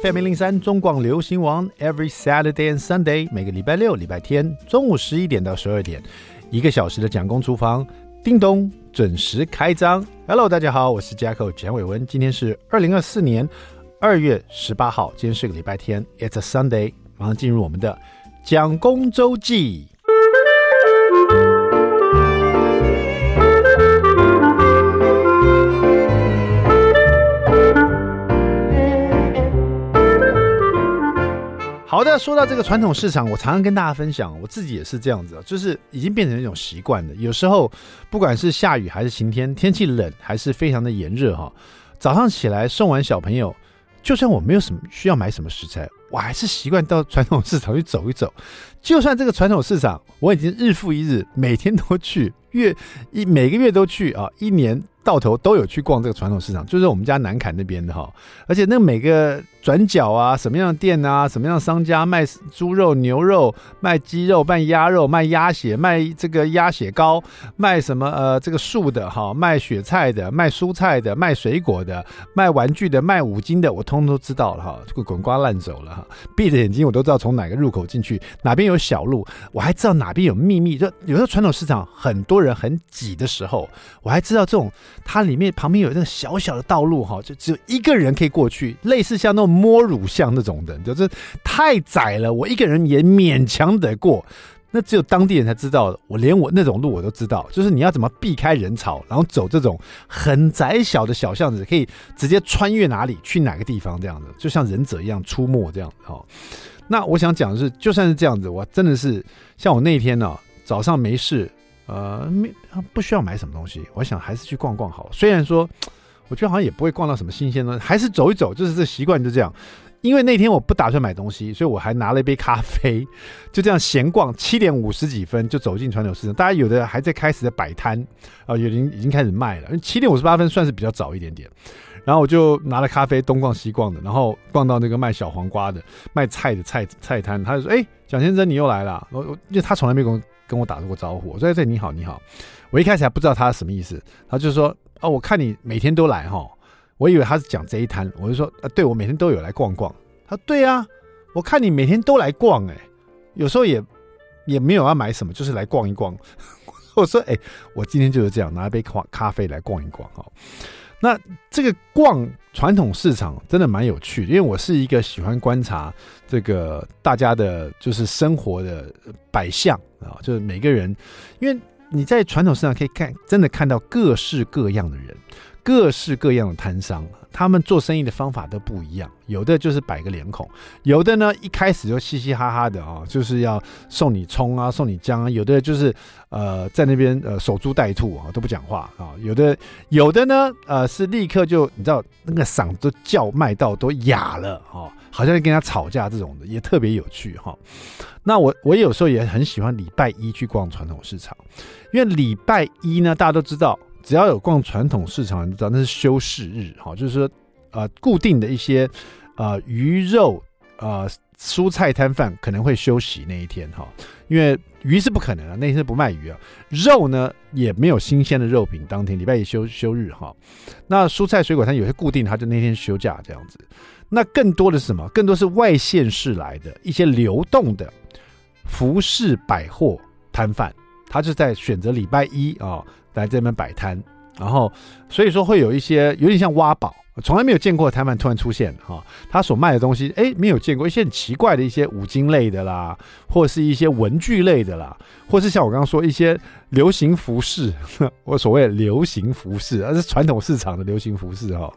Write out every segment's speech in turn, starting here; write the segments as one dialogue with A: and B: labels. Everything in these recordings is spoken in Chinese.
A: FM 零零三中广流行王，Every Saturday and Sunday，每个礼拜六、礼拜天中午十一点到十二点，一个小时的蒋公厨房，叮咚准时开张。Hello，大家好，我是 Jacko 蒋伟文，今天是二零二四年二月十八号，今天是个礼拜天，It's a Sunday，马上进入我们的蒋公周记。好的，说到这个传统市场，我常常跟大家分享，我自己也是这样子，就是已经变成一种习惯了。有时候不管是下雨还是晴天，天气冷还是非常的炎热哈，早上起来送完小朋友，就算我没有什么需要买什么食材，我还是习惯到传统市场去走一走。就算这个传统市场我已经日复一日，每天都去，月一每个月都去啊，一年。到头都有去逛这个传统市场，就是我们家南坎那边的哈，而且那每个转角啊，什么样的店啊，什么样的商家卖猪肉、牛肉，卖鸡肉、卖鸭肉、卖鸭血、卖这个鸭血糕，卖什么呃这个素的哈，卖雪菜的，卖蔬菜的，卖水果的，卖玩具的，卖五金的，我通通都知道了哈，这个滚瓜烂熟了哈，闭着眼睛我都知道从哪个入口进去，哪边有小路，我还知道哪边有秘密。就有时候传统市场很多人很挤的时候，我还知道这种。它里面旁边有那个小小的道路哈，就只有一个人可以过去，类似像那种摸乳巷那种的，就是太窄了，我一个人也勉强得过。那只有当地人才知道，我连我那种路我都知道，就是你要怎么避开人潮，然后走这种很窄小的小巷子，可以直接穿越哪里去哪个地方这样子，就像忍者一样出没这样子哈。那我想讲的是，就算是这样子，我真的是像我那天呢、早上没事。呃，没不需要买什么东西，我想还是去逛逛好。虽然说，我觉得好像也不会逛到什么新鲜的，还是走一走，就是这习惯就这样。因为那天我不打算买东西，所以我还拿了一杯咖啡，就这样闲逛。七点五十几分就走进传统市场，大家有的还在开始在摆摊啊，有人已经开始卖了。七点五十八分算是比较早一点点。然后我就拿了咖啡东逛西逛的，然后逛到那个卖小黄瓜的、卖菜的菜菜摊，他就说：“哎，蒋先生你又来了。”我我因为他从来没跟。跟我打过招呼，我说：“这你好，你好。”我一开始还不知道他什么意思，他就说：“哦，我看你每天都来哈。”我以为他是讲这一摊，我就说：“啊，对，我每天都有来逛逛。”他说：“对啊，我看你每天都来逛，哎，有时候也也没有要买什么，就是来逛一逛。”我说：“哎，我今天就是这样，拿一杯咖咖啡来逛一逛哈。”那这个逛传统市场真的蛮有趣的，因为我是一个喜欢观察这个大家的，就是生活的摆向啊，就是每个人，因为你在传统市场可以看，真的看到各式各样的人。各式各样的摊商，他们做生意的方法都不一样。有的就是摆个脸孔，有的呢一开始就嘻嘻哈哈的啊，就是要送你葱啊，送你姜啊。有的就是呃在那边呃守株待兔啊，都不讲话啊。有的有的呢呃是立刻就你知道那个嗓子都叫卖到都哑了啊，好像跟人家吵架这种的也特别有趣哈。那我我有时候也很喜欢礼拜一去逛传统市场，因为礼拜一呢大家都知道。只要有逛传统市场，你知道那是休市日，哈，就是说，呃，固定的一些，呃，鱼肉，呃，蔬菜摊贩可能会休息那一天，哈，因为鱼是不可能的，那天不卖鱼啊，肉呢也没有新鲜的肉品，当天礼拜一休休日，哈，那蔬菜水果摊有些固定，他就那天休假这样子。那更多的是什么？更多是外县市来的一些流动的服饰百货摊贩，他就在选择礼拜一啊。来这边摆摊，然后所以说会有一些有点像挖宝，从来没有见过的摊贩突然出现哈，他所卖的东西哎没有见过一些很奇怪的一些五金类的啦，或是一些文具类的啦，或是像我刚刚说一些流行服饰，我所谓流行服饰，而是传统市场的流行服饰哈，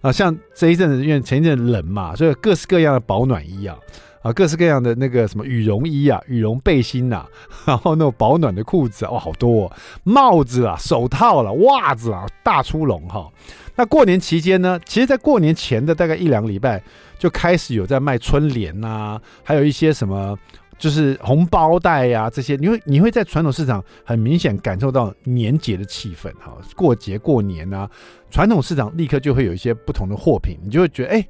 A: 啊像这一阵子因为前一阵冷嘛，所以各式各样的保暖衣啊。啊，各式各样的那个什么羽绒衣啊、羽绒背心呐、啊，然后那种保暖的裤子啊，哇，好多、哦、帽子啊、手套了、袜子啊，大出笼哈。那过年期间呢，其实，在过年前的大概一两个礼拜，就开始有在卖春联呐、啊，还有一些什么就是红包袋呀、啊、这些，你会你会在传统市场很明显感受到年节的气氛哈。过节过年啊，传统市场立刻就会有一些不同的货品，你就会觉得哎。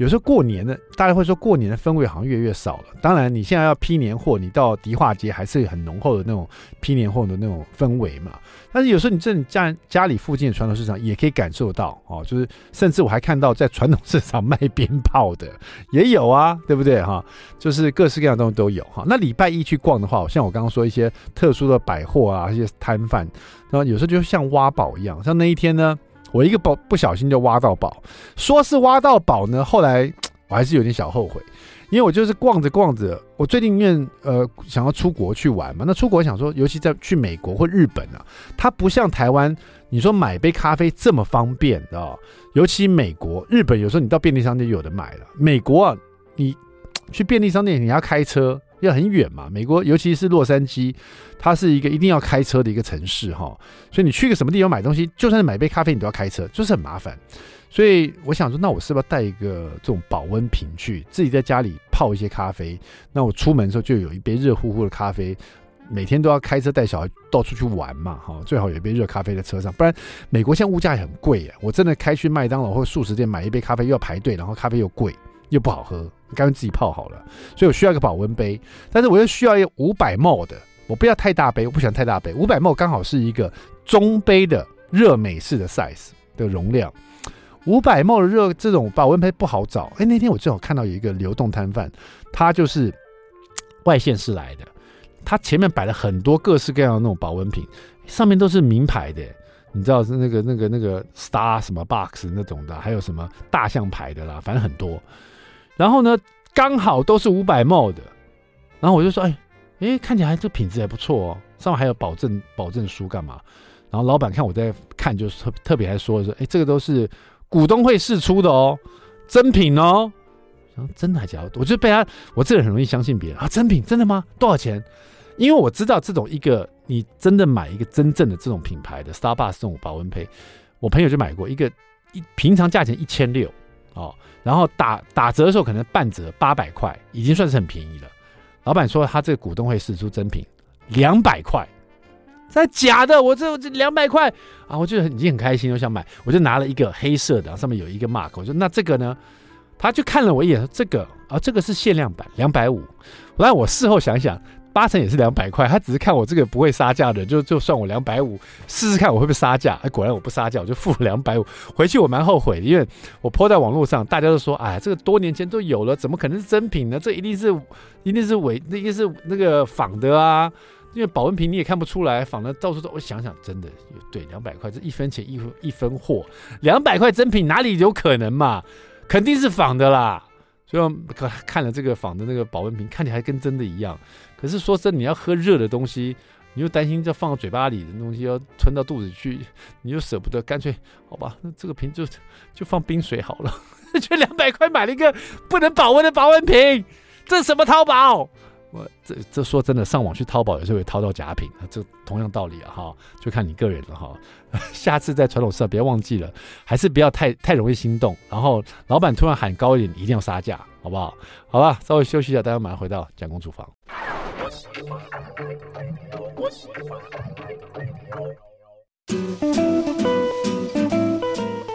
A: 有时候过年的，大家会说过年的氛围好像越来越少了。当然，你现在要批年货，你到迪化街还是很浓厚的那种批年货的那种氛围嘛。但是有时候你在你家家里附近的传统市场也可以感受到哦，就是甚至我还看到在传统市场卖鞭炮的也有啊，对不对哈？就是各式各样的东西都有哈。那礼拜一去逛的话，像我刚刚说一些特殊的百货啊，一些摊贩，然后有时候就像挖宝一样，像那一天呢。我一个宝不小心就挖到宝，说是挖到宝呢，后来 我还是有点小后悔，因为我就是逛着逛着，我最近愿呃想要出国去玩嘛，那出国想说，尤其在去美国或日本啊，它不像台湾，你说买杯咖啡这么方便啊，尤其美国、日本有时候你到便利商店就有的买了，美国啊，你 去便利商店你要开车。要很远嘛，美国尤其是洛杉矶，它是一个一定要开车的一个城市哈，所以你去个什么地方买东西，就算是买杯咖啡，你都要开车，就是很麻烦。所以我想说，那我是不是要带一个这种保温瓶去，自己在家里泡一些咖啡？那我出门的时候就有一杯热乎乎的咖啡。每天都要开车带小孩到处去玩嘛，哈，最好有一杯热咖啡在车上，不然美国现在物价也很贵。我真的开去麦当劳或速食店买一杯咖啡又要排队，然后咖啡又贵。又不好喝，你干脆自己泡好了。所以我需要一个保温杯，但是我又需要一个五百 ml 的，我不要太大杯，我不喜欢太大杯。五百 ml 刚好是一个中杯的热美式的 size 的容量。五百 ml 的热这种保温杯不好找。哎，那天我正好看到有一个流动摊贩，他就是外县市来的，他前面摆了很多各式各样的那种保温瓶，上面都是名牌的。你知道是那个那个那个 Star 什么 Box 那种的，还有什么大象牌的啦，反正很多。然后呢，刚好都是五百 m 的，然后我就说，哎，哎，看起来这品质还不错哦，上面还有保证保证书干嘛？然后老板看我在看，就是特特别还说说，哎，这个都是股东会试出的哦，真品哦。然后真的还假的？我就被他，我这个人很容易相信别人啊，真品真的吗？多少钱？因为我知道这种一个你真的买一个真正的这种品牌的 Starbucks 这种保温杯，我朋友就买过一个一平常价钱一千六。哦，然后打打折的时候可能半折八百块，已经算是很便宜了。老板说他这个股东会试出真品两百块，这假的？我这这两百块啊，我就已经很开心，我想买，我就拿了一个黑色的，上面有一个 mark，我说那这个呢？他就看了我一眼，说这个啊，这个是限量版，两百五。后来我事后想想。八成也是两百块，他只是看我这个不会杀价的，就就算我两百五，试试看我会不会杀价。哎，果然我不杀价，我就付了两百五。回去我蛮后悔的，因为我泼在网络上，大家都说，哎，这个多年前都有了，怎么可能是真品呢？这一定是，一定是伪，那一定是那个仿的啊。因为保温瓶你也看不出来，仿的到处都。我想想，真的对，两百块这一分钱一分一分货，两百块真品哪里有可能嘛？肯定是仿的啦。所以我看了这个仿的那个保温瓶，看起来跟真的一样。可是说真，你要喝热的东西，你又担心这放到嘴巴里的东西要吞到肚子去，你又舍不得，干脆好吧，那这个瓶就就放冰水好了。就两百块买了一个不能保温的保温瓶，这是什么淘宝？我 这这说真的，上网去淘宝有时候会淘到假品，这同样道理啊哈，就看你个人了哈。下次在传统市场别忘记了，还是不要太太容易心动。然后老板突然喊高一点，一定要杀价，好不好？好吧，稍微休息一下，待会马上回到蒋公厨房。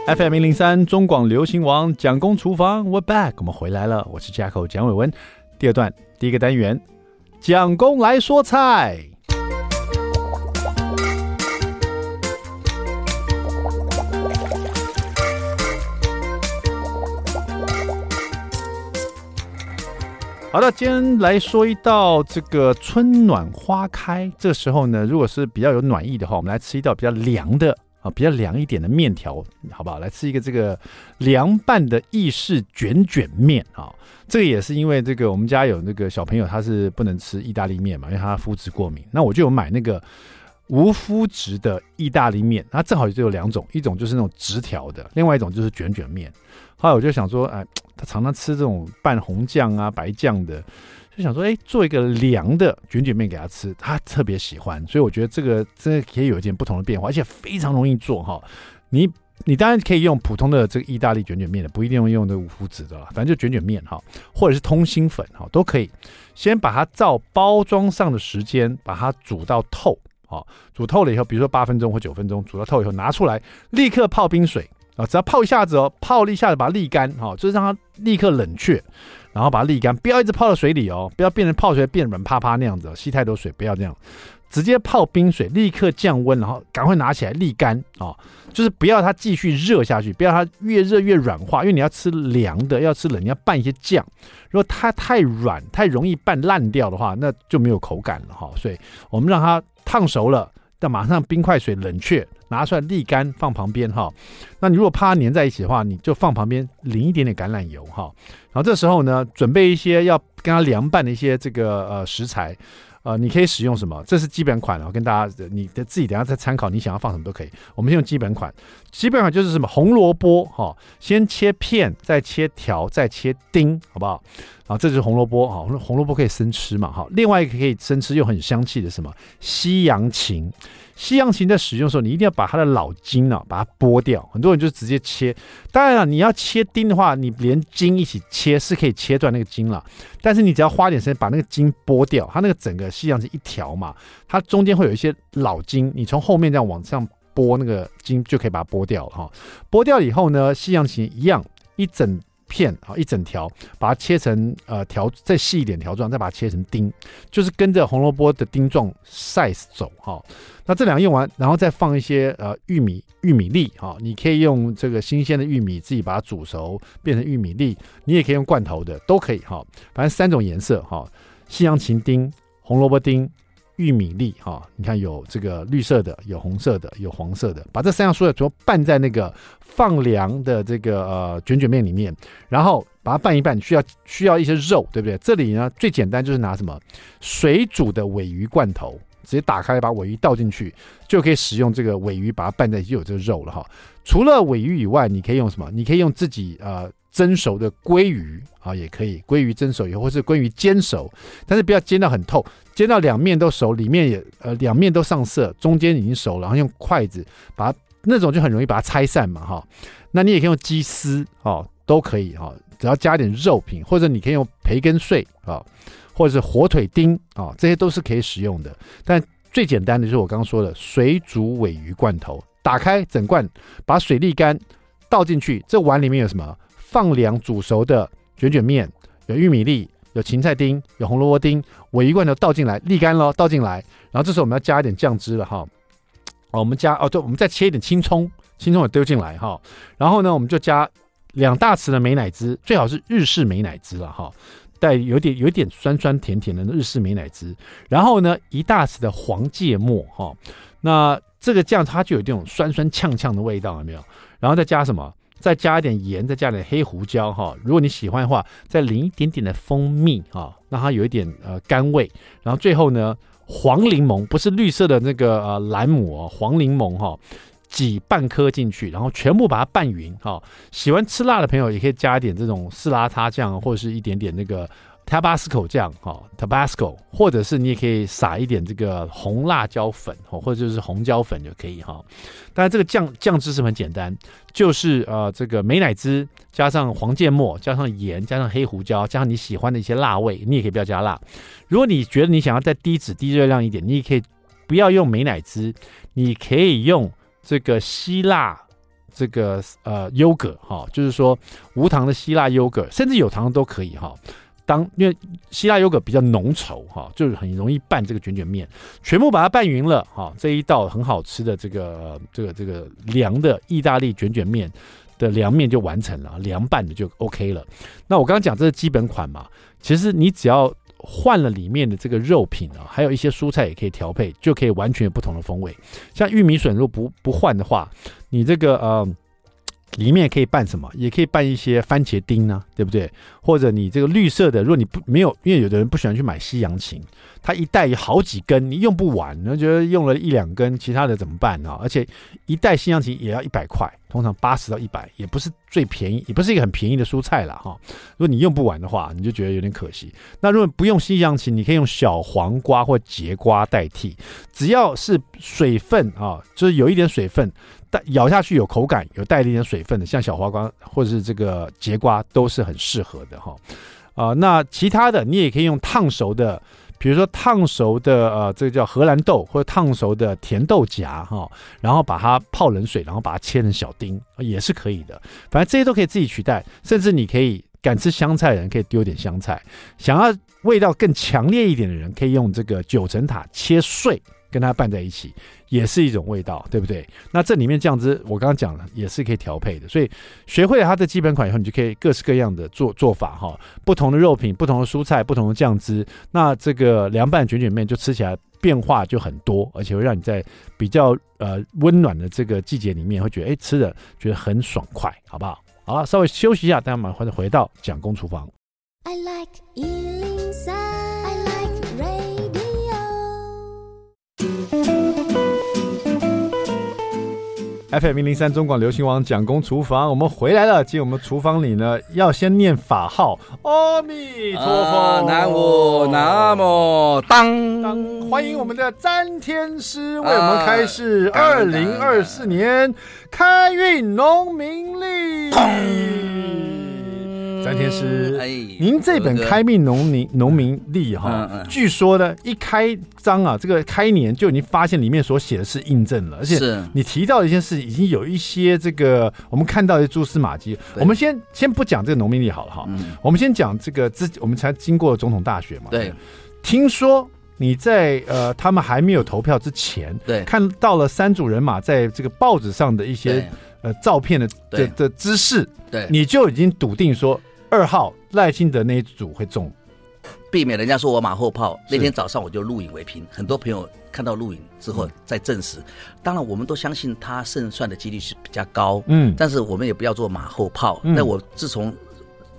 A: FM 零零三中广流行王蒋公厨房，We back，我们回来了，我是 jack 蒋伟文。第二段第一个单元，蒋公来说菜。好的，今天来说一道这个春暖花开，这个时候呢，如果是比较有暖意的话，我们来吃一道比较凉的啊，比较凉一点的面条，好不好？来吃一个这个凉拌的意式卷卷面啊，这个也是因为这个我们家有那个小朋友他是不能吃意大利面嘛，因为他肤质过敏，那我就有买那个无麸质的意大利面，它正好就有两种，一种就是那种直条的，另外一种就是卷卷面。后来我就想说，哎。他常常吃这种拌红酱啊、白酱的，就想说，哎，做一个凉的卷卷面给他吃，他特别喜欢。所以我觉得这个真的可以有一点不同的变化，而且非常容易做哈。你你当然可以用普通的这个意大利卷卷面的，不一定用用那无麸质的了，反正就卷卷面哈，或者是通心粉哈，都可以。先把它照包装上的时间把它煮到透，好，煮透了以后，比如说八分钟或九分钟，煮到透以后拿出来，立刻泡冰水。啊，只要泡一下子哦，泡了一下子把它沥干，哈，就是让它立刻冷却，然后把它沥干，不要一直泡在水里哦，不要变成泡水变软趴趴那样子，吸太多水，不要这样，直接泡冰水，立刻降温，然后赶快拿起来沥干啊，就是不要它继续热下去，不要它越热越软化，因为你要吃凉的，要吃冷，你要拌一些酱，如果它太软，太容易拌烂掉的话，那就没有口感了哈，所以我们让它烫熟了。但马上冰块水冷却，拿出来沥干放旁边哈。那你如果怕它粘在一起的话，你就放旁边淋一点点橄榄油哈。然后这时候呢，准备一些要跟它凉拌的一些这个呃食材。呃，你可以使用什么？这是基本款，我跟大家，你的自己等下再参考，你想要放什么都可以。我们先用基本款，基本款就是什么？红萝卜哈，先切片，再切条，再切丁，好不好？啊，这就是红萝卜哈，红萝卜可以生吃嘛哈。另外一个可以生吃又很香气的什么？西洋芹。西洋芹在使用的时候，你一定要把它的老茎啊，把它剥掉。很多人就直接切，当然了，你要切丁的话，你连茎一起切是可以切断那个茎了。但是你只要花点时间把那个茎剥掉，它那个整个西洋芹一条嘛，它中间会有一些老茎，你从后面这样往上剥那个筋就可以把它剥掉了哈。剥掉以后呢，西洋芹一样一整。片啊，一整条，把它切成呃条，再细一点条状，再把它切成丁，就是跟着红萝卜的丁状 size 走哈。那这两个用完，然后再放一些呃玉米玉米粒哈，你可以用这个新鲜的玉米自己把它煮熟变成玉米粒，你也可以用罐头的都可以哈，反正三种颜色哈，西洋芹丁、红萝卜丁。玉米粒哈，你看有这个绿色的，有红色的，有黄色的，把这三样蔬菜主要拌在那个放凉的这个呃卷卷面里面，然后把它拌一拌，需要需要一些肉，对不对？这里呢最简单就是拿什么水煮的尾鱼罐头，直接打开把尾鱼倒进去，就可以使用这个尾鱼把它拌在一起，就有这个肉了哈。除了尾鱼以外，你可以用什么？你可以用自己呃。蒸熟的鲑鱼啊，也可以，鲑鱼蒸熟以后，或是鲑鱼煎熟，但是不要煎到很透，煎到两面都熟，里面也呃两面都上色，中间已经熟了，然后用筷子把那种就很容易把它拆散嘛哈。那你也可以用鸡丝哦，都可以哈，只要加点肉品，或者你可以用培根碎啊，或者是火腿丁啊，这些都是可以使用的。但最简单的就是我刚刚说的水煮尾鱼罐头，打开整罐，把水沥干，倒进去，这碗里面有什么？放凉煮熟的卷卷面，有玉米粒，有芹菜丁，有红萝卜丁，我一罐都倒进来，沥干了，倒进来。然后这时候我们要加一点酱汁了哈。哦，我们加哦，对，我们再切一点青葱，青葱也丢进来哈。然后呢，我们就加两大匙的美乃滋，最好是日式美乃滋了哈，带有点有点酸酸甜甜的日式美乃滋。然后呢，一大匙的黄芥末哈。那这个酱它就有这种酸酸呛呛的味道，有没有？然后再加什么？再加一点盐，再加点黑胡椒哈。如果你喜欢的话，再淋一点点的蜂蜜哈，让它有一点呃甘味。然后最后呢，黄柠檬不是绿色的那个呃蓝姆，黄柠檬哈，挤半颗进去，然后全部把它拌匀哈。喜欢吃辣的朋友也可以加一点这种四拉叉酱，或者是一点点那个。Tabasco 酱哈，Tabasco，或者是你也可以撒一点这个红辣椒粉哦，或者就是红椒粉就可以哈。当然这个酱酱汁是很简单，就是呃这个美乃滋加上黄芥末，加上盐，加上黑胡椒，加上你喜欢的一些辣味，你也可以不要加辣。如果你觉得你想要再低脂低热量一点，你也可以不要用美乃滋，你可以用这个希腊这个呃优格哈，就是说无糖的希腊优格，甚至有糖都可以哈。当因为希腊优格比较浓稠哈，就是很容易拌这个卷卷面，全部把它拌匀了哈，这一道很好吃的这个这个这个凉的意大利卷卷面的凉面就完成了，凉拌的就 OK 了。那我刚刚讲这是基本款嘛，其实你只要换了里面的这个肉品啊，还有一些蔬菜也可以调配，就可以完全有不同的风味。像玉米笋如果不不换的话，你这个呃。里面可以拌什么？也可以拌一些番茄丁呢、对不对？或者你这个绿色的，如果你不没有，因为有的人不喜欢去买西洋芹，它一袋有好几根，你用不完，你觉得用了一两根，其他的怎么办呢？而且一袋西洋芹也要一百块，通常八十到一百，也不是最便宜，也不是一个很便宜的蔬菜了哈。如果你用不完的话，你就觉得有点可惜。那如果不用西洋芹，你可以用小黄瓜或节瓜代替，只要是水分啊，就是有一点水分。咬下去有口感，有带一点水分的，像小黄瓜或者是这个节瓜都是很适合的哈。啊、那其他的你也可以用烫熟的，比如说烫熟的呃，这个叫荷兰豆或者烫熟的甜豆荚哈，然后把它泡冷水，然后把它切成小丁，也是可以的。反正这些都可以自己取代，甚至你可以敢吃香菜的人可以丢点香菜，想要味道更强烈一点的人可以用这个九层塔切碎。跟它拌在一起也是一种味道，对不对？那这里面酱汁我刚刚讲了，也是可以调配的。所以学会了它的基本款以后，你就可以各式各样的做做法哈。不同的肉品、不同的蔬菜、不同的酱汁，那这个凉拌卷卷面就吃起来变化就很多，而且会让你在比较呃温暖的这个季节里面会觉得哎吃的觉得很爽快，好不好？好了，稍微休息一下，大家马上回到蒋公厨房。I like FM 一零三中广流行王蒋公厨房，我们回来了。进我们厨房里呢，要先念法号，阿弥陀佛，
B: 南无南无当当。
A: 欢迎我们的詹天师为我们开示二零二四年开运农民历。詹天师，哎，您这本《开命农民农民历》哈，据说呢，一开张啊，这个开年就已经发现里面所写的是印证了，而且你提到的一件事，已经有一些这个我们看到的蛛丝马迹。我们先先不讲这个农民历好了哈，我们先讲这个之，我们才经过总统大选嘛。
B: 对，
A: 听说你在呃他们还没有投票之前，
B: 对，
A: 看到了三组人马在这个报纸上的一些呃照片的的的姿势，
B: 对，
A: 你就已经笃定说。二号赖清德那一组会中，
B: 避免人家说我马后炮。那天早上我就录影为凭，很多朋友看到录影之后再证实。当然，我们都相信他胜算的几率是比较高。嗯，但是我们也不要做马后炮。那我自从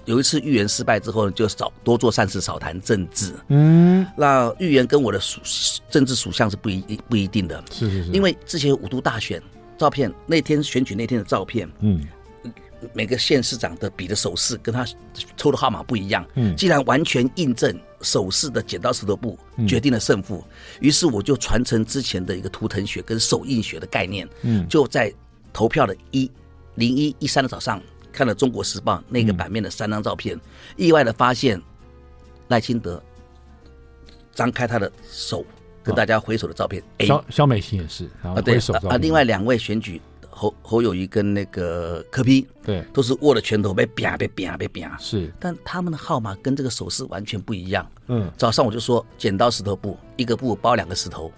B: 有一次预言失败之后，就少多做善事，少谈政治。嗯，那预言跟我的属政治属相是不一不一定的。
A: 是是是，
B: 因为之前五都大选照片，那天选举那天的照片，嗯。每个县市长的比的手势跟他抽的号码不一样，嗯，既然完全印证手势的剪刀石头布决定了胜负，于是我就传承之前的一个图腾学跟手印学的概念，嗯，就在投票的一零一一三的早上看了《中国时报》那个版面的三张照片，意外的发现赖清德张开他的手跟大家挥手的照片，
A: 萧萧美琴也是啊，挥手
B: 啊，另外两位选举。侯侯友谊跟那个柯 P，
A: 对，
B: 都是握着拳头被啪被啪被啪，
A: 是，
B: 但他们的号码跟这个手势完全不一样。嗯，早上我就说剪刀石头布，一个布包两个石头，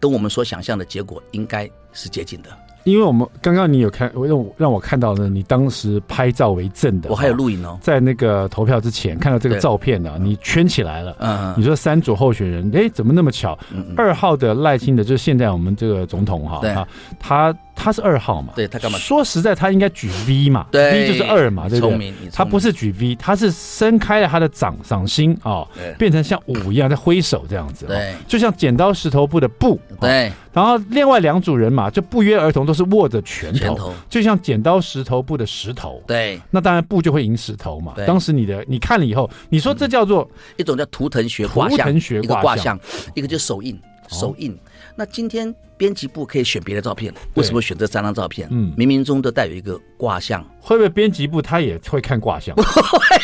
B: 跟我们所想象的结果应该是接近的。
A: 因为我们刚刚你有看，让我让我看到呢，你当时拍照为证的，
B: 我还有录影哦，
A: 在那个投票之前看到这个照片呢，你圈起来了，嗯，你说三组候选人，哎，怎么那么巧？二号的赖清德就是现在我们这个总统哈，
B: 对，
A: 他他是二号嘛，
B: 对他干嘛？
A: 说实在，他应该举 V 嘛，对，V 就是二嘛，对不对？他不是举 V，他是伸开了他的掌掌心啊，变成像五一样在挥手这样子，
B: 对，
A: 就像剪刀石头布的布，
B: 对。
A: 然后另外两组人马就不约而同都是握着拳头，就像剪刀石头布的石头。
B: 对，
A: 那当然布就会赢石头嘛。当时你的你看了以后，你说这叫做
B: 一种叫图腾学卦象，图腾学卦象，一个就是手印，手印。那今天编辑部可以选别的照片，为什么选这三张照片？嗯，冥冥中都带有一个卦象。
A: 会不会编辑部他也会看卦象？不会，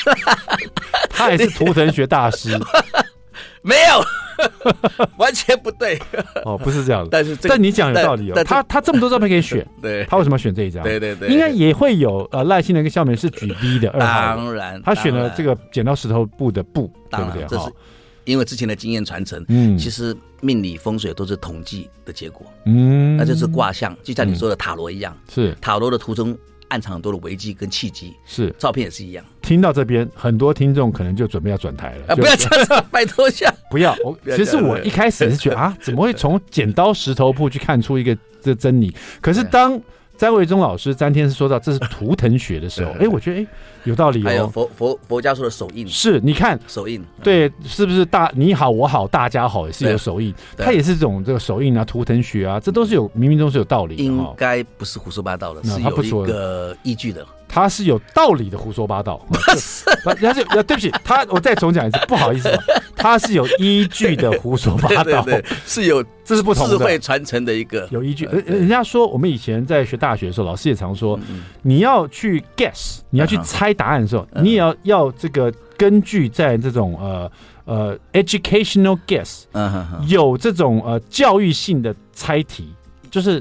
A: 他也是图腾学大师。
B: 没有。完全不对
A: 哦，不是这样的。
B: 但是，
A: 但你讲有道理哦。他他这么多照片可以选，
B: 对，
A: 他为什么选这一张？
B: 对对对，
A: 应该也会有呃赖清德跟萧美是举 V 的二号。
B: 当然，
A: 他选了这个剪刀石头布的布，对不对？
B: 这是因为之前的经验传承。嗯，其实命理风水都是统计的结果。嗯，那就是卦象，就像你说的塔罗一样。
A: 是塔罗
B: 的途中。暗藏很多的危机跟契机，
A: 是
B: 照片也是一样。
A: 听到这边，很多听众可能就准备要转台了。
B: 啊，不要这样，拜托一下，
A: 不要。我其实我一开始是觉得啊，怎么会从剪刀石头布去看出一个这真理？可是当詹维忠老师詹天师说到这是图腾学的时候，哎，我觉得哎。有道理哦，
B: 还有佛佛佛家说的手印，
A: 是你看
B: 手印，
A: 对，是不是大你好我好大家好也是有手印，它也是这种这个手印啊，图腾学啊，这都是有冥冥中是有道理的，
B: 应该不是胡说八道的，是有一个依据的，
A: 他是有道理的胡说八道，他是对不起他，我再重讲一次，不好意思，他是有依据的胡说八道，
B: 是有
A: 这是不同的。
B: 智慧传承的一个
A: 有依据，人人家说我们以前在学大学的时候，老师也常说，你要去 guess，你要去猜。答案的时候，你也要要这个根据在这种呃呃 educational guess，有这种呃教育性的猜题，就是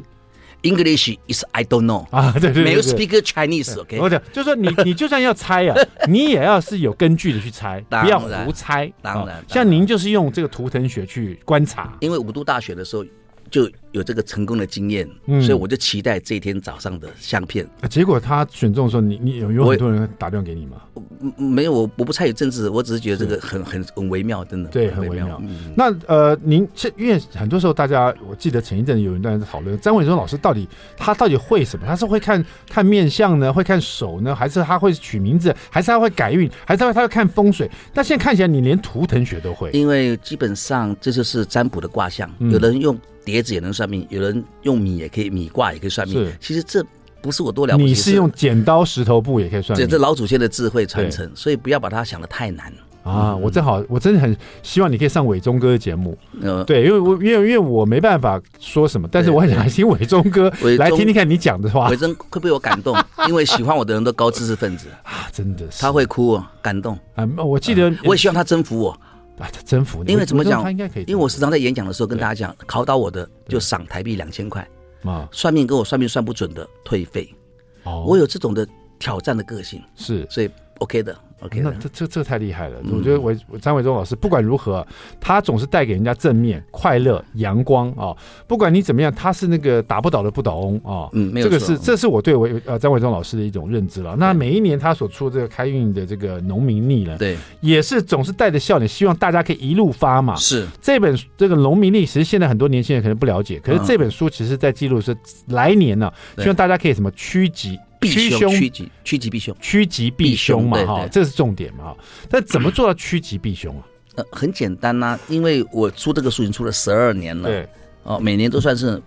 B: English is I don't know
A: 啊，对对对，
B: 没有 speak Chinese，OK，
A: 我讲就是说你 你就算要猜啊，你也要是有根据的去猜，不要胡猜。
B: 当然，
A: 像您就是用这个图腾学去观察，
B: 因为五都大学的时候。就有这个成功的经验，嗯、所以我就期待这一天早上的相片。
A: 结果他选中的时候，你你有有很多人打电话给你吗？
B: 没有，我我不参与政治，我只是觉得这个很很很微妙，真的。
A: 对，很微妙。微妙嗯、那呃，您因为很多时候大家，我记得前一阵有一段在讨论张伟忠老师到底他到底会什么？他是会看看面相呢，会看手呢，还是他会取名字，还是他会改运，还是他会他会看风水？但现在看起来，你连图腾学都会。
B: 因为基本上这就是占卜的卦象，嗯、有人用。碟子也能算命，有人用米也可以，米卦也可以算命。其实这不是我多了不起。
A: 你是用剪刀石头布也可以算命。
B: 这这老祖先的智慧传承，所以不要把它想的太难
A: 啊！我正好，我真的很希望你可以上伟忠哥的节目。嗯，对，因为我因为因为我没办法说什么，但是我很想听伟忠哥来听听看你讲的话。
B: 伟忠会被我感动，因为喜欢我的人都高知识分子
A: 啊，真的是。
B: 他会哭哦，感动
A: 啊！我记得，
B: 我也希望他征服我。
A: 啊，征服你！
B: 因为怎么讲？
A: 他应该可以。
B: 因为我时常在演讲的时候跟大家讲，考倒我的就赏台币两千块啊，算命跟我算命算不准的退费。哦，我有这种的挑战的个性，是，所以 OK 的。OK，
A: 那这这这太厉害了！我觉得我张伟忠老师不管如何，他总是带给人家正面、快乐、阳光啊！不管你怎么样，他是那个打不倒的不倒翁啊！嗯，没有错。这个是这是我对伟呃张伟忠老师的一种认知了。那每一年他所出这个开运的这个农民历呢，对，也是总是带着笑脸，希望大家可以一路发嘛。是这本这个农民历，其实现在很多年轻人可能不了解，可是这本书其实在记录是来年呢，希望大家可以什么趋吉。趋凶。
B: 趋吉，趋吉避凶，
A: 趋吉避凶。嘛，哈，这是重点嘛，哈。但怎么做到趋吉避凶啊？
B: 呃，很简单呐，因为我出这个书已经出了十二年了，对，哦，每年都算是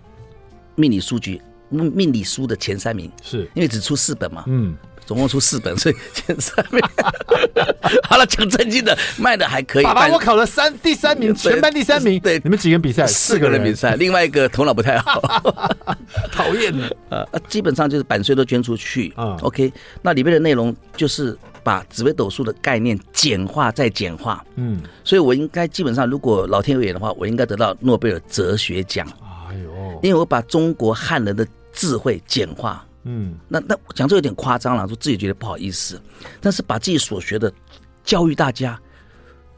B: 命理书局命理书的前三名，是。因为只出四本嘛，嗯。总共出四本，所以前三名。好了，讲正经的，卖的还可以。
A: 爸爸，我考了三第三名，全班第三名。对，你们几个人比赛？
B: 四个人比赛，另外一个头脑不太好，
A: 讨厌的。
B: 呃，基本上就是版税都捐出去啊。OK，那里面的内容就是把紫微斗数的概念简化再简化。嗯，所以我应该基本上，如果老天有眼的话，我应该得到诺贝尔哲学奖。哎呦，因为我把中国汉人的智慧简化。嗯，那那讲这有点夸张了，说自己觉得不好意思，但是把自己所学的教育大家，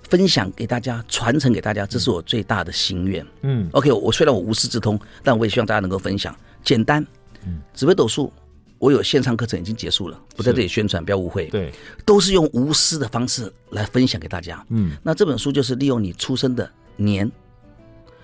B: 分享给大家，传承给大家，这是我最大的心愿。嗯，OK，我虽然我无师自通，但我也希望大家能够分享。简单，嗯，紫微斗数，我有线上课程已经结束了，不在这里宣传，不要误会。对，都是用无私的方式来分享给大家。嗯，那这本书就是利用你出生的年，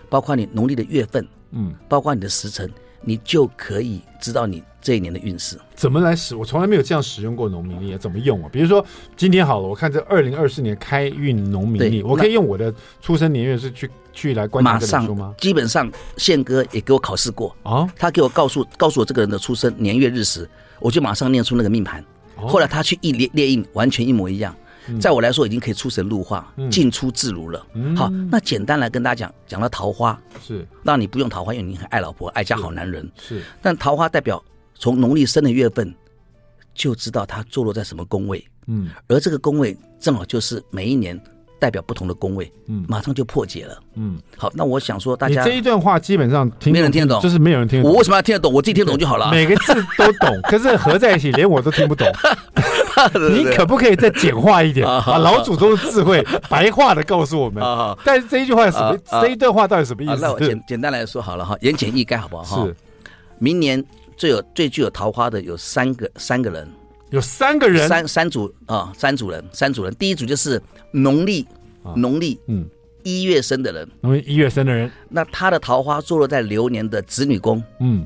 B: 包括你农历的月份，嗯，包括你的时辰。你就可以知道你这一年的运势
A: 怎么来使。我从来没有这样使用过农民历，怎么用啊？比如说今天好了，我看这二零二四年开运农民历，我可以用我的出生年月日去去来观察这本书吗？
B: 基本上宪哥也给我考试过啊，他给我告诉告诉我这个人的出生年月日时，我就马上念出那个命盘。后来他去一列列印，完全一模一样。在我来说，已经可以出神入化、进出自如了。好，那简单来跟大家讲，讲到桃花是，那你不用桃花，因为你很爱老婆、爱家好男人是。但桃花代表从农历生的月份就知道它坐落在什么宫位，嗯，而这个宫位正好就是每一年。代表不同的宫位，嗯，马上就破解了，嗯，好，那我想说，大家
A: 这一段话基本上听
B: 没人听得懂，
A: 就是没有人听得懂。
B: 我为什么要听得懂？我自己听得懂就好了。
A: 每个字都懂，可是合在一起，连我都听不懂。你可不可以再简化一点，把老祖宗的智慧 白话的告诉我们？但是这一句话什么？这一段话到底什么意思？
B: 那我简简单来说好了哈，言简意赅好不好？是，明年最有最具有桃花的有三个三个人，
A: 有三个人，
B: 三三组啊，三组人，三组人。第一组就是农历。农历嗯。一月生的人，
A: 农历一月生的人，
B: 那他的桃花坐落在流年的子女宫，嗯，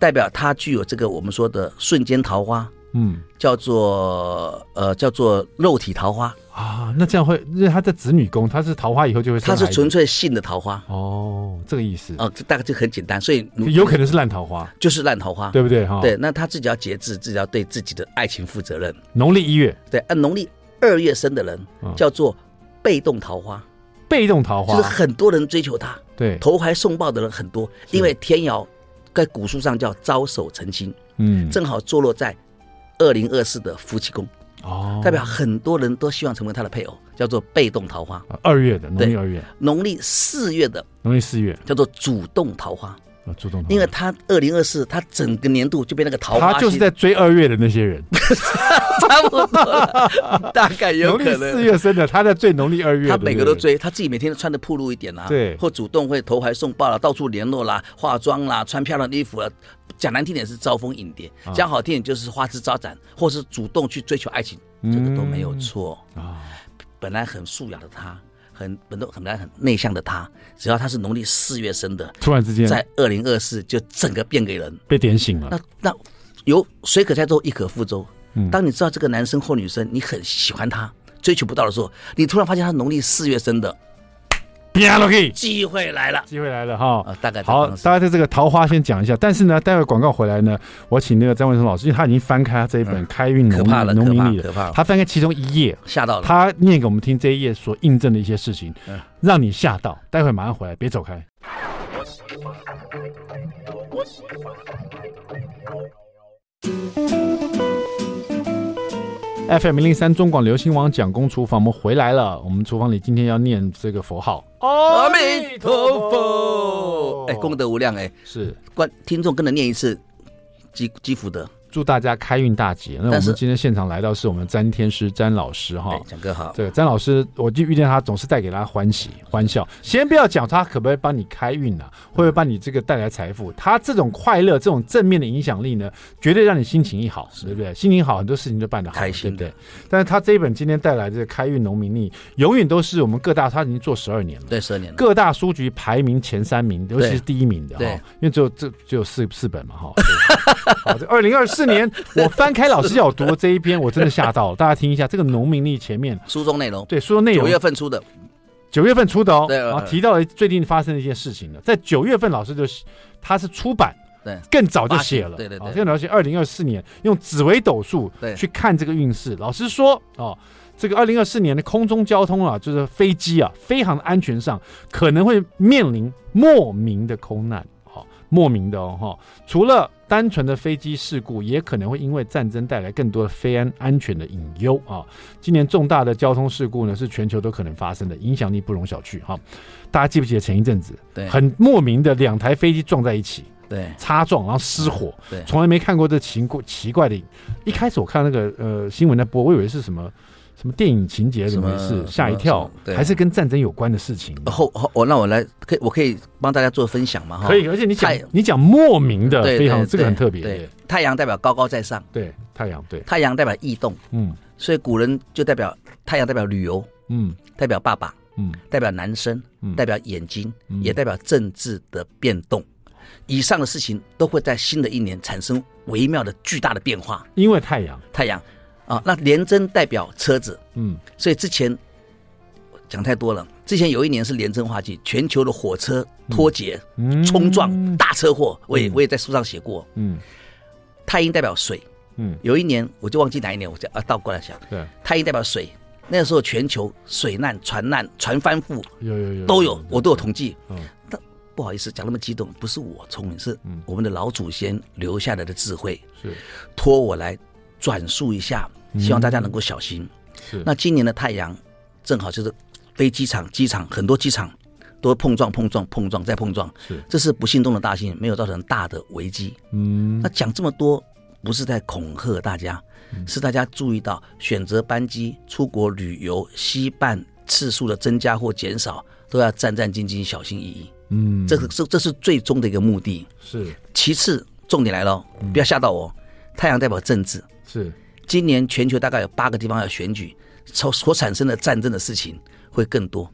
B: 代表他具有这个我们说的瞬间桃花，嗯，叫做呃叫做肉体桃花。
A: 啊。那这样会，因为他在子女宫，他是桃花以后就会，
B: 他是纯粹性的桃花。
A: 哦，这个意思。
B: 哦，这大概就很简单，所以
A: 有可能是烂桃花，
B: 就是烂桃花，
A: 对不对？哈？
B: 对，那他自己要节制，自己要对自己的爱情负责任。
A: 农历一月，
B: 对，按农历二月生的人叫做。被动桃花，
A: 被动桃花。
B: 就是很多人追求他，对，投怀送抱的人很多，因为天姚在古书上叫招手成亲，嗯，正好坐落在二零二四的夫妻宫，哦，代表很多人都希望成为他的配偶，叫做被动桃花。
A: 二月的农历二月，
B: 农历四月的
A: 农历四月
B: 叫做主动桃花。
A: 啊，主动，
B: 因为他二零二四，他整个年度就被那个桃花，
A: 他就是在追二月的那些人，
B: 差不多，大概有可能。
A: 四月生的，他在追农历二月，
B: 他每个都追，他自己每天都穿的暴露一点啦，
A: 对，
B: 或主动会投怀送抱啦，到处联络啦，化妆啦，穿漂亮的衣服啦，讲难听点是招蜂引蝶，讲好听点就是花枝招展，或是主动去追求爱情，这个都没有错。啊。本来很素雅的他。很本都很难很内向的他，只要他是农历四月生的，
A: 突然之间
B: 在二零二四就整个变给人
A: 被点醒了。
B: 那那有水可载舟，亦可覆舟。嗯，当你知道这个男生或女生你很喜欢他，追求不到的时候，你突然发现他农历四月生的。机会来了，
A: 机会来了哈！
B: 大概
A: 好，大家在这个桃花先讲一下，但是呢，待会广告回来呢，我请那个张文松老师，因为他已经翻开他这一本开运农农民历了，他翻开其中一页，
B: 吓到了，
A: 他念给我们听这一页所印证的一些事情，让你吓到。待会马上回来，别走开。FM 零零三中广流行网蒋公厨房，我们回来了。我们厨房里今天要念这个佛号，
B: 阿弥陀佛。哎，功德无量哎，
A: 是
B: 观听众跟着念一次，积积福德。
A: 祝大家开运大吉！那我们今天现场来到是我们詹天师詹老师哈，
B: 蒋哥好。
A: 这个詹老师，我就遇见他总是带给他欢喜欢笑。先不要讲他可不可以帮你开运呢、啊？会不会帮你这个带来财富？他这种快乐、这种正面的影响力呢，绝对让你心情一好，对不对？心情好，很多事情就办得好，
B: 开心
A: 对不对？但是他这一本今天带来的开运农民历，永远都是我们各大他已经做十二年了，
B: 对，十二年了，
A: 各大书局排名前三名，尤其是第一名的哈，因为只有这只有四四本嘛哈。好，这二零二四年我。翻开老师要我读的这一篇，我真的吓到了。大家听一下这个农民历前面
B: 书中内容，
A: 对书中内容，
B: 九月份出的，
A: 九月份出的哦。
B: 对，
A: 然后提到了最近发生的一件事情了。在九月份，老师就他是出版，
B: 对，
A: 更早就写了，
B: 对对对。
A: 更早写二零二四年用紫微斗数去看这个运势。老师说哦，这个二零二四年的空中交通啊，就是飞机啊，飞航的安全上可能会面临莫名的空难。莫名的哦哈，除了单纯的飞机事故，也可能会因为战争带来更多的飞安安全的隐忧啊。今年重大的交通事故呢，是全球都可能发生的，影响力不容小觑哈。大家记不记得前一阵子，
B: 对，
A: 很莫名的两台飞机撞在一起，
B: 对，
A: 擦撞然后失火，
B: 对，
A: 从来没看过这奇怪奇怪的。一开始我看那个呃新闻在播，我以为是什么。什么电影情节怎么回事？吓一跳，还是跟战争有关的事情。
B: 后后我那我来可以我可以帮大家做分享吗？哈，
A: 可以。而且你讲你讲莫名的，非常这个很特别。
B: 对，太阳代表高高在上。
A: 对，太阳对。
B: 太阳代表异动。
A: 嗯，
B: 所以古人就代表太阳代表旅游。
A: 嗯，
B: 代表爸爸。
A: 嗯，
B: 代表男生。代表眼睛，也代表政治的变动。以上的事情都会在新的一年产生微妙的巨大的变化。
A: 因为太阳，
B: 太阳。啊，那廉贞代表车子，
A: 嗯，
B: 所以之前讲太多了。之前有一年是廉贞化忌，全球的火车脱节、嗯、冲撞、大车祸，我也、嗯、我也在书上写过。
A: 嗯，
B: 太阴代表水，
A: 嗯，
B: 有一年我就忘记哪一年，我就啊倒过来想，
A: 对，
B: 太阴代表水，那个时候全球水难、船难、船翻覆，
A: 有有有
B: 都有，我都有统计。
A: 嗯，
B: 但不好意思讲那么激动，不是我聪明，是我们的老祖先留下来的智慧，
A: 是
B: 托我来。转述一下，希望大家能够小心。
A: 嗯、是，
B: 那今年的太阳正好就是飞机场、机场很多机场都碰撞、碰撞、碰撞再碰撞。
A: 是，
B: 这是不幸中的大幸，没有造成大的危机。
A: 嗯，
B: 那讲这么多，不是在恐吓大家，嗯、是大家注意到选择班机出国旅游、西办次数的增加或减少，都要战战兢兢、小心翼翼。
A: 嗯，
B: 这是这这是最终的一个目的。
A: 是，
B: 其次重点来了，不要吓到我。嗯、太阳代表政治。
A: 是，
B: 今年全球大概有八个地方要选举，所所产生的战争的事情会更多，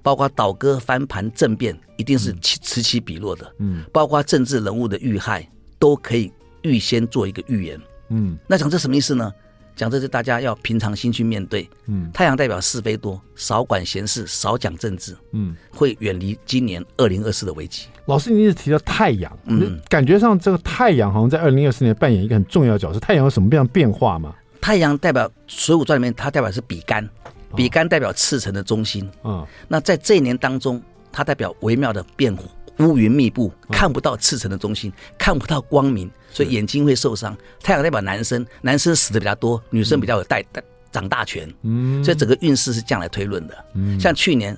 B: 包括倒戈、翻盘、政变，一定是此起彼落的。
A: 嗯，
B: 包括政治人物的遇害，都可以预先做一个预言。
A: 嗯，
B: 那讲这什么意思呢？讲这是大家要平常心去面对。
A: 嗯，
B: 太阳代表是非多，少管闲事，少讲政治。
A: 嗯，
B: 会远离今年二零二四的危机。
A: 老师，你一直提到太阳，
B: 嗯，
A: 感觉上这个太阳好像在二零二四年扮演一个很重要的角色。太阳有什么样变化吗？
B: 太阳代表《水浒传》里面，它代表是比干，比干代表赤诚的中心。
A: 嗯，
B: 那在这一年当中，它代表微妙的变乌云密布，看不到赤诚的中心，看不到光明，所以眼睛会受伤。太阳代表男生，男生死的比较多，女生比较有带带长大权。嗯，所以整个运势是这样来推论的。嗯，像去年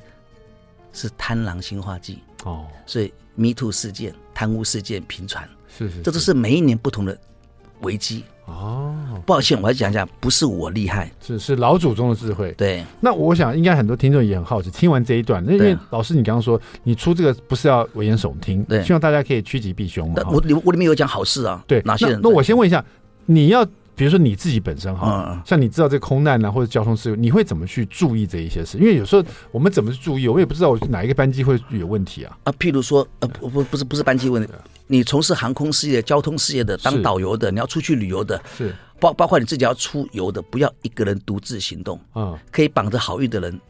B: 是贪狼星化忌哦，所以 Me Too 事件、贪污事件频传。是是，这都是每一年不同的危机。哦，抱歉，我要讲一下，不是我厉害，
A: 是是老祖宗的智慧。
B: 对，
A: 那我想应该很多听众也很好奇，听完这一段，那因为老师你刚刚说你出这个不是要危言耸听，对，希望大家可以趋吉避凶嘛。
B: 我里我里面有讲好事啊，
A: 对，
B: 哪些人？
A: 那我先问一下，你要比如说你自己本身哈，像你知道这个空难啊或者交通事故，你会怎么去注意这一些事？因为有时候我们怎么去注意，我也不知道我哪一个班机会有问题啊。
B: 啊，譬如说呃不不不是不是班机问题，你从事航空事业、交通事业的，当导游的，你要出去旅游的，是。包包括你自己要出游的，不要一个人独自行动啊，可以绑着好运的人，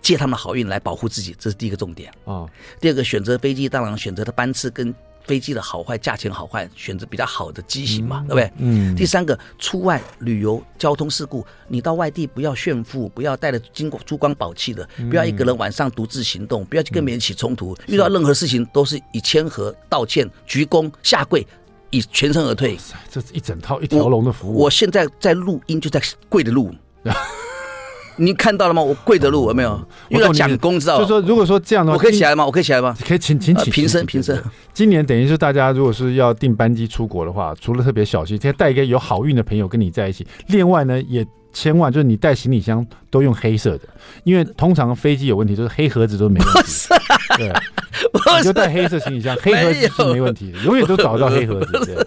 B: 借他们的好运来保护自己，这是第一个重点啊。第二个，选择飞机，当然选择的班次跟飞机的好坏、价钱好坏，选择比较好的机型嘛，对不对？嗯。第三个，出外旅游交通事故，你到外地不要炫富，不要带着金珠光宝气的，不要一个人晚上独自行动，不要去跟别人起冲突，遇到任何事情都是以谦和、道歉、鞠躬、下跪。以全身而退，
A: 这是一整套一条龙的服务。
B: 我，我现在在录音，就在跪着录。你看到了吗？我跪着录，有没有？因为要讲功，知道吗？
A: 就说如果说这样的话，
B: 我可以起来吗？我可以起来吗？
A: 可以，请请起。
B: 平身，平身。
A: 今年等于是大家如果是要订班机出国的话，除了特别小心，先带一个有好运的朋友跟你在一起。另外呢，也千万就是你带行李箱都用黑色的，因为通常飞机有问题，就是黑盒子都没问题。对。你就带黑色行李箱，黑盒子是没问题的，永远都找得到黑盒子。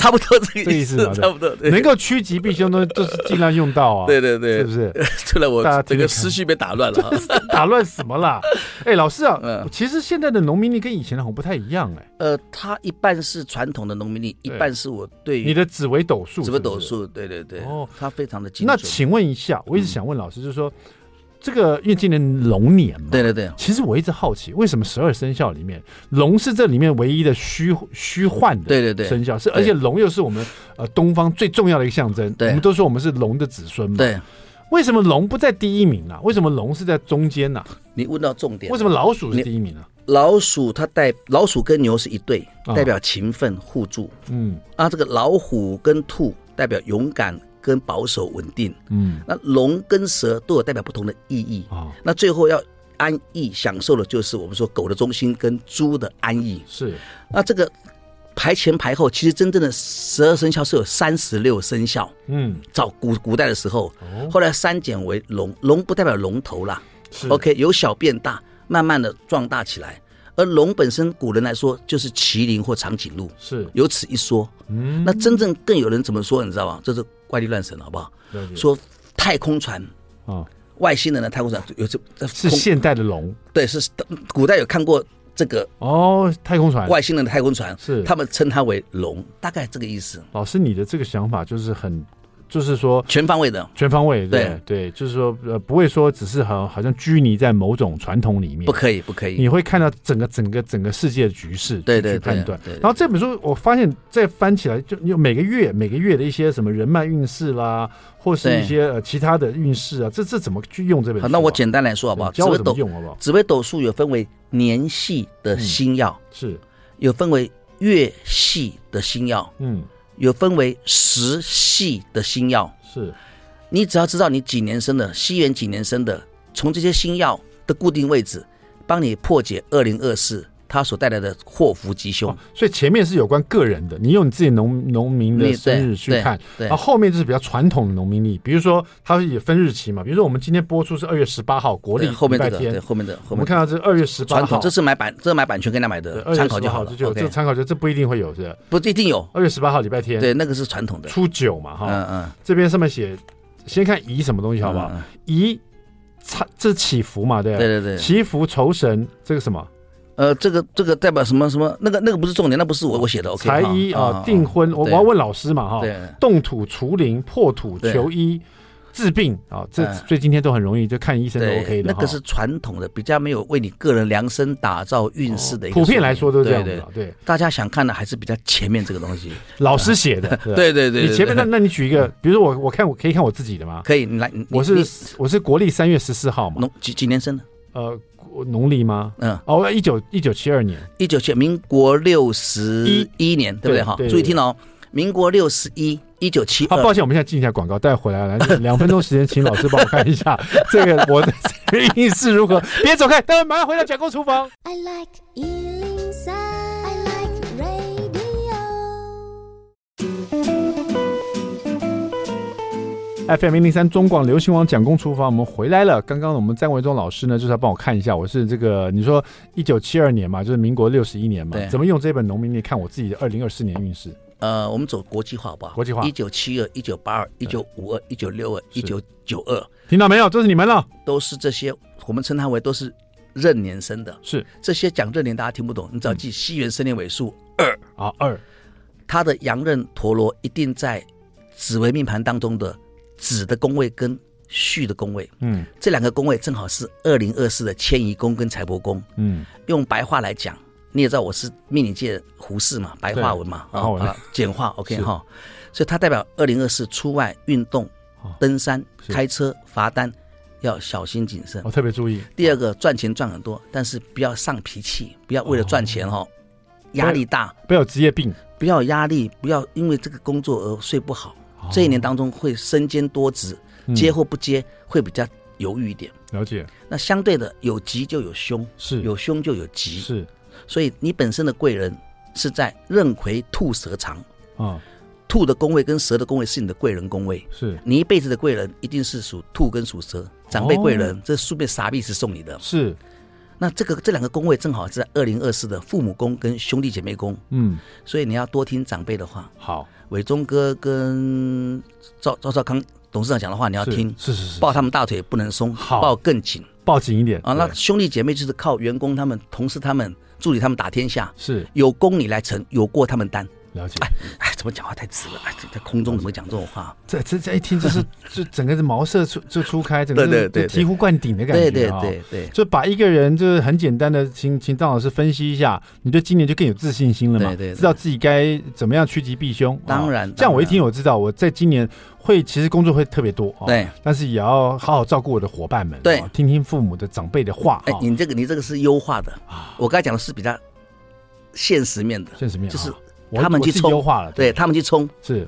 A: 对，
B: 差不多这个
A: 意思，差不多能够趋吉避凶的，都是尽量用到啊。
B: 对对对，
A: 是不是？
B: 出来我整个思绪被打乱了，
A: 打乱什么啦？哎，老师啊，其实现在的农民历跟以前的好像不太一样哎。
B: 呃，它一半是传统的农民历，一半是我对
A: 你的紫微斗数，
B: 紫微斗数，对对对，哦，它非常的精准。
A: 那请问一下，我一直想问老师，就是说。这个因为今年龙年嘛，
B: 对对对。
A: 其实我一直好奇，为什么十二生肖里面龙是这里面唯一的虚虚幻的？对对对，生肖是，而且龙又是我们呃东方最重要的一个象征。对，我们都说我们是龙的子孙嘛。对。为什么龙不在第一名呢？为什么龙是在中间呢？
B: 你问到重点。
A: 为什么老鼠是第一名呢？
B: 老鼠它代老鼠跟牛是一对，代表勤奋互助。嗯。啊，这个老虎跟兔代表勇敢。跟保守稳定，嗯，那龙跟蛇都有代表不同的意义啊。哦、那最后要安逸享受的，就是我们说狗的中心跟猪的安逸。是，那这个排前排后，其实真正的十二生肖是有三十六生肖。嗯，早古古代的时候，哦、后来删减为龙，龙不代表龙头啦。是，OK，由小变大，慢慢的壮大起来。而龙本身，古人来说就是麒麟或长颈鹿。是，有此一说。嗯，那真正更有人怎么说？你知道吗？就是。怪力乱神，好不好？说太空船啊，外星人的太空船有这
A: 是现代的龙，
B: 对，是古代有看过这个
A: 哦，太空船，
B: 外星人的太空船是他们称它为龙，大概这个意思。
A: 老师，你的这个想法就是很。就是说
B: 全方位的，
A: 全方位，对对，对，就是说呃，不会说只是好好像拘泥在某种传统里面，
B: 不可以，不可以，
A: 你会看到整个整个整个世界的局势，对对，判断。然后这本书我发现再翻起来，就有每个月每个月的一些什么人脉运势啦，或是一些呃其他的运势啊，这这怎么去用这本书？
B: 那我简单来说好不好？
A: 教我怎么用好不好？
B: 紫微斗数有分为年系的星曜，是有分为月系的星曜，嗯。有分为十系的星耀，是，你只要知道你几年生的，西元几年生的，从这些星耀的固定位置，帮你破解二零二四。它所带来的祸福吉凶，
A: 所以前面是有关个人的，你用你自己农农民的生日去看，然后后面就是比较传统的农民历，比如说它也分日期嘛，比如说我们今天播出是二月十八号国历，
B: 后面这个对后面的，我
A: 们看到这二月十八号，
B: 这是买版，这是买版权跟他买的，参考就好了，
A: 这这参考就这不一定会有是。
B: 不一定有，
A: 二月十八号礼拜天，
B: 对，那个是传统的。
A: 初九嘛哈，嗯嗯，这边上面写，先看乙什么东西好不好？宜，这祈福嘛，对对对对，祈福酬神这个什么？
B: 呃，这个这个代表什么什么？那个那个不是重点，那不是我我写的。
A: OK，财衣啊，订婚，我我要问老师嘛哈。对，动土除灵，破土求医，治病啊，这所以今天都很容易，就看医生都 OK 的。
B: 那个是传统的，比较没有为你个人量身打造运势的。
A: 普遍来说都是这样的。对，
B: 大家想看的还是比较前面这个东西，
A: 老师写的。对对对，你前面那那你举一个，比如说我我看我可以看我自己的吗？
B: 可以，你来，
A: 我是我是国历三月十四号嘛。
B: 几几年生的？呃。
A: 农历吗？
B: 嗯，
A: 哦，一九一九七二年，
B: 一九七民国六十一年，对不对？哈，注意听哦，民国六十一，一九七二。
A: 好，抱歉，我们现在进一下广告，待会回来来 两分钟时间，请老师帮我看一下这个我的运势如何。别走开，待会马上回到讲公厨房。I like FM 零零三中广流行网蒋公厨房，我们回来了。刚刚我们詹维忠老师呢，就是要帮我看一下，我是这个你说一九七二年嘛，就是民国六十一年嘛，怎么用这本农民历看我自己的二零二四年运势？
B: 呃，我们走国际化好不好？
A: 国际化，
B: 一九七二、一九八二、一九五二、一九六二、一九九二，
A: 听到没有？这是你们了，
B: 都是这些，我们称它为都是壬年生的。
A: 是
B: 这些讲壬年，大家听不懂，你只要记西元生年尾数二
A: 啊二，
B: 它的阳刃陀螺一定在紫微命盘当中的。子的宫位跟戌的宫位，嗯，这两个宫位正好是二零二四的迁移宫跟财帛宫，嗯，用白话来讲，你也知道我是命理界胡适嘛，白话文嘛，啊啊，简化，OK 哈，所以它代表二零二四出外运动、登山、开车、罚单要小心谨慎，
A: 我特别注意。
B: 第二个赚钱赚很多，但是不要上脾气，不要为了赚钱哈，压力大，
A: 不要有职业病，
B: 不要有压力，不要因为这个工作而睡不好。这一年当中会身兼多职，接或不接会比较犹豫一点。
A: 了解。
B: 那相对的，有吉就有凶，
A: 是。
B: 有凶就有吉，
A: 是。
B: 所以你本身的贵人是在壬癸兔蛇长。啊，兔的宫位跟蛇的宫位是你的贵人宫位，
A: 是。
B: 你一辈子的贵人一定是属兔跟属蛇，长辈贵人这书面傻币是送你的，
A: 是。
B: 那这个这两个宫位正好是在二零二四的父母宫跟兄弟姐妹宫，嗯，所以你要多听长辈的话。
A: 好。
B: 伟忠哥跟赵赵少康董事长讲的话，你要听，
A: 是是是，
B: 抱他们大腿不能松，抱更紧，
A: 抱紧一点
B: 啊！那兄弟姐妹就是靠员工他们、同事他们、助理他们打天下，
A: 是
B: 有功你来成，有过他们担。
A: 了解，
B: 哎哎，怎么讲话太直了？哎，在空中怎么讲这种话？
A: 这这这一听就是，就整个是茅塞出就初开，整个对对醍醐灌顶的感觉，
B: 对对对对，
A: 就把一个人就是很简单的，请请张老师分析一下，你对今年就更有自信心了嘛？对对，知道自己该怎么样趋吉避凶。
B: 当然，
A: 这样我一听我知道，我在今年会其实工作会特别多，
B: 对，
A: 但是也要好好照顾我的伙伴们，
B: 对，
A: 听听父母的长辈的话。
B: 哎，你这个你这个是优化的啊，我刚才讲的是比较现实面的，
A: 现实面
B: 就是。他们去冲，对。他们去冲，
A: 是。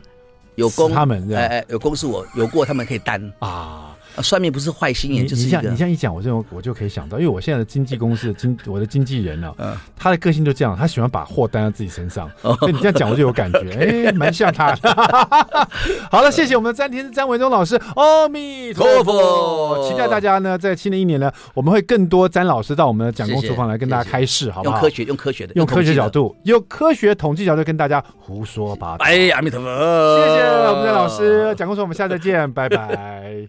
B: 有功，
A: 他们
B: 哎哎，有功是我有过，他们可以担。啊。算命不是坏心眼，就是
A: 你像你这样一讲，我就我就可以想到，因为我现在的经纪公司的经我的经纪人呢，他的个性就这样，他喜欢把货担在自己身上。所以你这样讲，我就有感觉，哎，蛮像他。好了，谢谢我们的詹天师詹维忠老师，阿弥陀佛。期待大家呢，在新的一年呢，我们会更多詹老师到我们的蒋公厨房来跟大家开示，好不好？
B: 用科学，用科学的，
A: 用科学角度，用科学统计角度跟大家胡说八道。
B: 哎，阿弥陀佛，
A: 谢谢我们的老师，蒋公厨房，我们下次再见，拜拜。